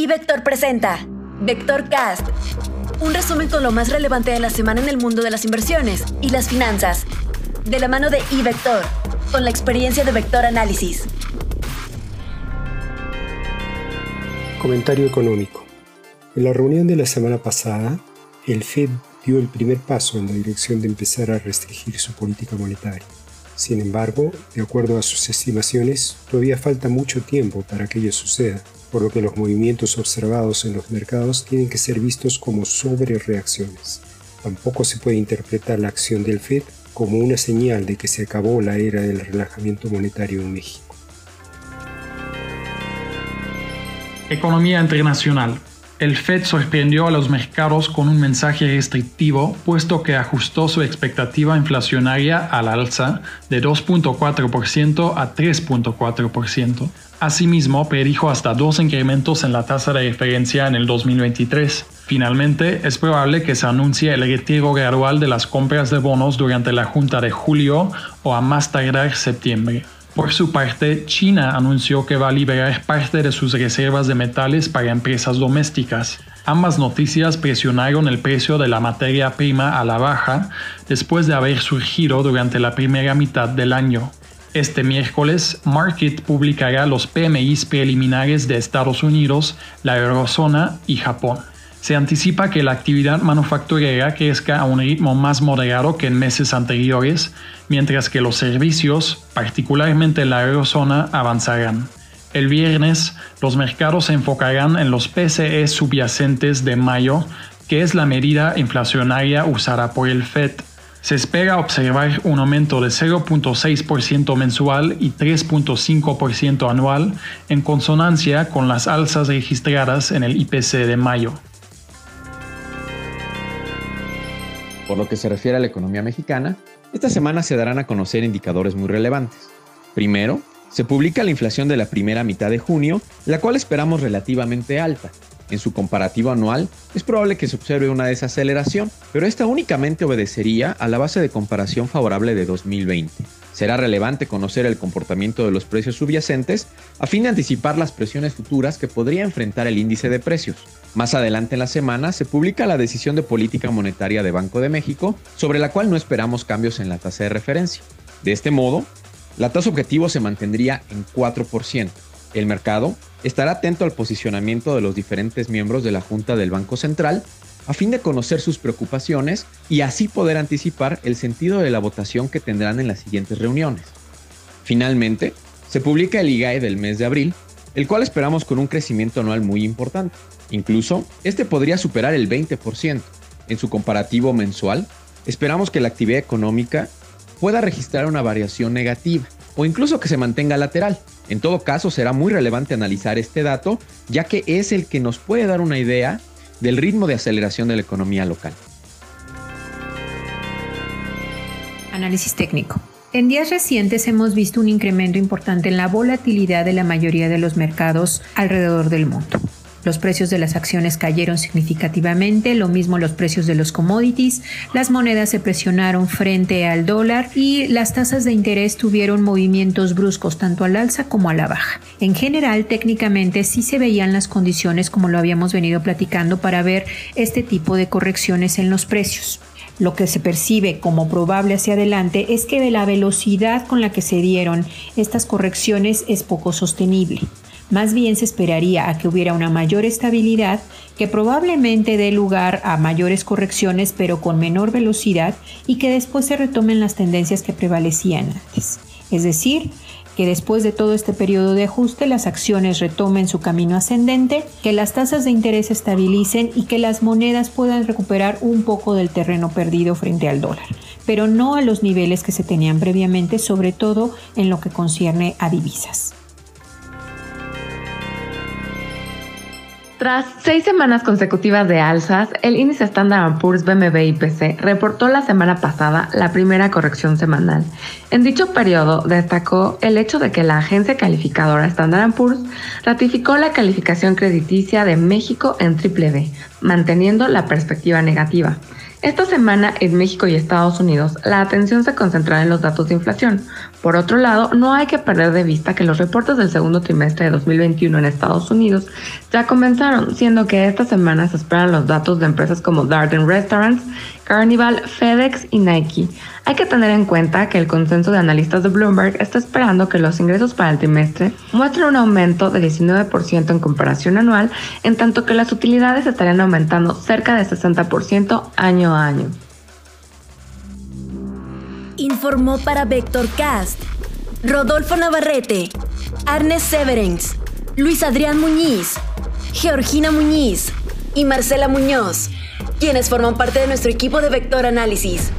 Y Vector presenta Vector Cast, un resumen con lo más relevante de la semana en el mundo de las inversiones y las finanzas, de la mano de iVector, con la experiencia de Vector Análisis. Comentario económico. En la reunión de la semana pasada, el Fed dio el primer paso en la dirección de empezar a restringir su política monetaria. Sin embargo, de acuerdo a sus estimaciones, todavía falta mucho tiempo para que ello suceda, por lo que los movimientos observados en los mercados tienen que ser vistos como sobrereacciones. Tampoco se puede interpretar la acción del Fed como una señal de que se acabó la era del relajamiento monetario en México. Economía internacional. El Fed sorprendió a los mercados con un mensaje restrictivo, puesto que ajustó su expectativa inflacionaria al alza de 2.4% a 3.4%. Asimismo, predijo hasta dos incrementos en la tasa de referencia en el 2023. Finalmente, es probable que se anuncie el retiro gradual de las compras de bonos durante la junta de julio o a más tardar septiembre. Por su parte, China anunció que va a liberar parte de sus reservas de metales para empresas domésticas. Ambas noticias presionaron el precio de la materia prima a la baja después de haber surgido durante la primera mitad del año. Este miércoles, Market publicará los PMIs preliminares de Estados Unidos, la eurozona y Japón. Se anticipa que la actividad manufacturera crezca a un ritmo más moderado que en meses anteriores, mientras que los servicios, particularmente en la eurozona, avanzarán. El viernes, los mercados se enfocarán en los PCE subyacentes de mayo, que es la medida inflacionaria usada por el FED. Se espera observar un aumento de 0.6% mensual y 3.5% anual, en consonancia con las alzas registradas en el IPC de mayo. Por lo que se refiere a la economía mexicana, esta semana se darán a conocer indicadores muy relevantes. Primero, se publica la inflación de la primera mitad de junio, la cual esperamos relativamente alta. En su comparativo anual, es probable que se observe una desaceleración, pero esta únicamente obedecería a la base de comparación favorable de 2020. Será relevante conocer el comportamiento de los precios subyacentes a fin de anticipar las presiones futuras que podría enfrentar el índice de precios. Más adelante en la semana se publica la decisión de política monetaria de Banco de México, sobre la cual no esperamos cambios en la tasa de referencia. De este modo, la tasa objetivo se mantendría en 4%. El mercado estará atento al posicionamiento de los diferentes miembros de la Junta del Banco Central a fin de conocer sus preocupaciones y así poder anticipar el sentido de la votación que tendrán en las siguientes reuniones. Finalmente, se publica el IGAE del mes de abril, el cual esperamos con un crecimiento anual muy importante. Incluso, este podría superar el 20%. En su comparativo mensual, esperamos que la actividad económica pueda registrar una variación negativa o incluso que se mantenga lateral. En todo caso, será muy relevante analizar este dato, ya que es el que nos puede dar una idea del ritmo de aceleración de la economía local. Análisis técnico. En días recientes hemos visto un incremento importante en la volatilidad de la mayoría de los mercados alrededor del mundo. Los precios de las acciones cayeron significativamente, lo mismo los precios de los commodities, las monedas se presionaron frente al dólar y las tasas de interés tuvieron movimientos bruscos tanto al alza como a la baja. En general, técnicamente sí se veían las condiciones como lo habíamos venido platicando para ver este tipo de correcciones en los precios. Lo que se percibe como probable hacia adelante es que la velocidad con la que se dieron estas correcciones es poco sostenible. Más bien se esperaría a que hubiera una mayor estabilidad que probablemente dé lugar a mayores correcciones pero con menor velocidad y que después se retomen las tendencias que prevalecían antes. Es decir, que después de todo este periodo de ajuste las acciones retomen su camino ascendente, que las tasas de interés estabilicen y que las monedas puedan recuperar un poco del terreno perdido frente al dólar, pero no a los niveles que se tenían previamente, sobre todo en lo que concierne a divisas. Tras seis semanas consecutivas de alzas, el índice Standard Poor's BMB IPC reportó la semana pasada la primera corrección semanal. En dicho periodo destacó el hecho de que la agencia calificadora Standard Poor's ratificó la calificación crediticia de México en triple manteniendo la perspectiva negativa. Esta semana en México y Estados Unidos la atención se concentrará en los datos de inflación, Por otro lado, no hay que perder de vista que los reportes del segundo trimestre de 2021 en Estados Unidos ya comenzaron, siendo que esta semana se esperan los datos de empresas como Darden Restaurants, Carnival, FedEx y Nike. Hay que tener en cuenta que el consenso de analistas de Bloomberg está esperando que los ingresos para el trimestre muestren un aumento de 19% en comparación anual, en tanto que las utilidades estarían aumentando cerca de 60% año a año informó para Vectorcast Rodolfo Navarrete, Arnes Severens, Luis Adrián Muñiz, Georgina Muñiz y Marcela Muñoz, quienes forman parte de nuestro equipo de Vector Análisis.